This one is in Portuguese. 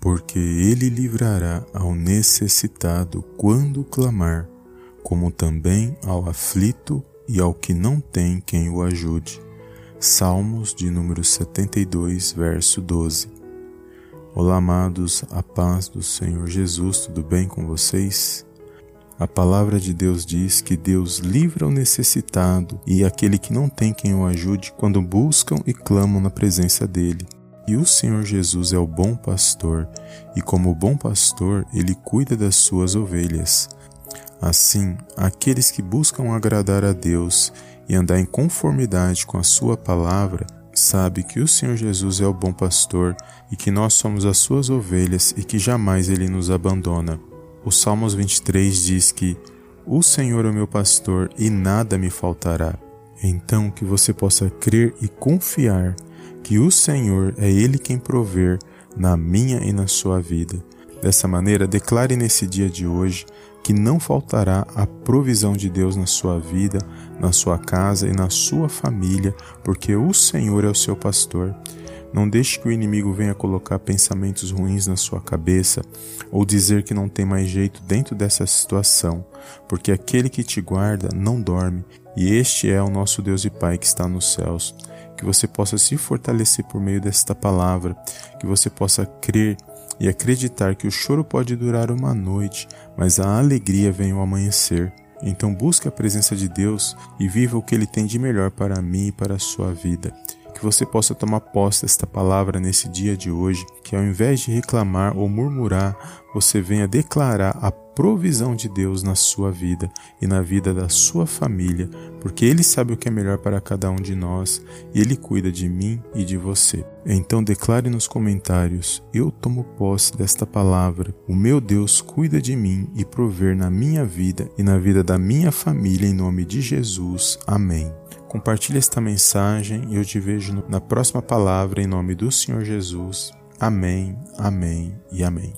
porque ele livrará ao necessitado quando clamar, como também ao aflito e ao que não tem quem o ajude. Salmos de número 72, verso 12. Olá, amados, a paz do Senhor Jesus, tudo bem com vocês? A palavra de Deus diz que Deus livra o necessitado e aquele que não tem quem o ajude quando buscam e clamam na presença dele. E o Senhor Jesus é o bom pastor, e como bom pastor, ele cuida das suas ovelhas. Assim, aqueles que buscam agradar a Deus e andar em conformidade com a sua palavra, sabe que o Senhor Jesus é o bom pastor e que nós somos as suas ovelhas e que jamais ele nos abandona. O Salmos 23 diz que o Senhor é o meu pastor e nada me faltará. Então que você possa crer e confiar que o Senhor é Ele quem prover na minha e na sua vida. Dessa maneira, declare nesse dia de hoje que não faltará a provisão de Deus na sua vida, na sua casa e na sua família, porque o Senhor é o seu pastor. Não deixe que o inimigo venha colocar pensamentos ruins na sua cabeça ou dizer que não tem mais jeito dentro dessa situação, porque aquele que te guarda não dorme, e este é o nosso Deus e Pai que está nos céus que você possa se fortalecer por meio desta palavra, que você possa crer e acreditar que o choro pode durar uma noite, mas a alegria vem ao amanhecer. Então busque a presença de Deus e viva o que Ele tem de melhor para mim e para a sua vida. Que você possa tomar posse desta palavra nesse dia de hoje, que ao invés de reclamar ou murmurar, você venha declarar a provisão de Deus na sua vida e na vida da sua família, porque Ele sabe o que é melhor para cada um de nós e Ele cuida de mim e de você. Então declare nos comentários: Eu tomo posse desta palavra. O meu Deus cuida de mim e prover na minha vida e na vida da minha família, em nome de Jesus. Amém. Compartilhe esta mensagem e eu te vejo na próxima palavra em nome do Senhor Jesus. Amém, amém e amém.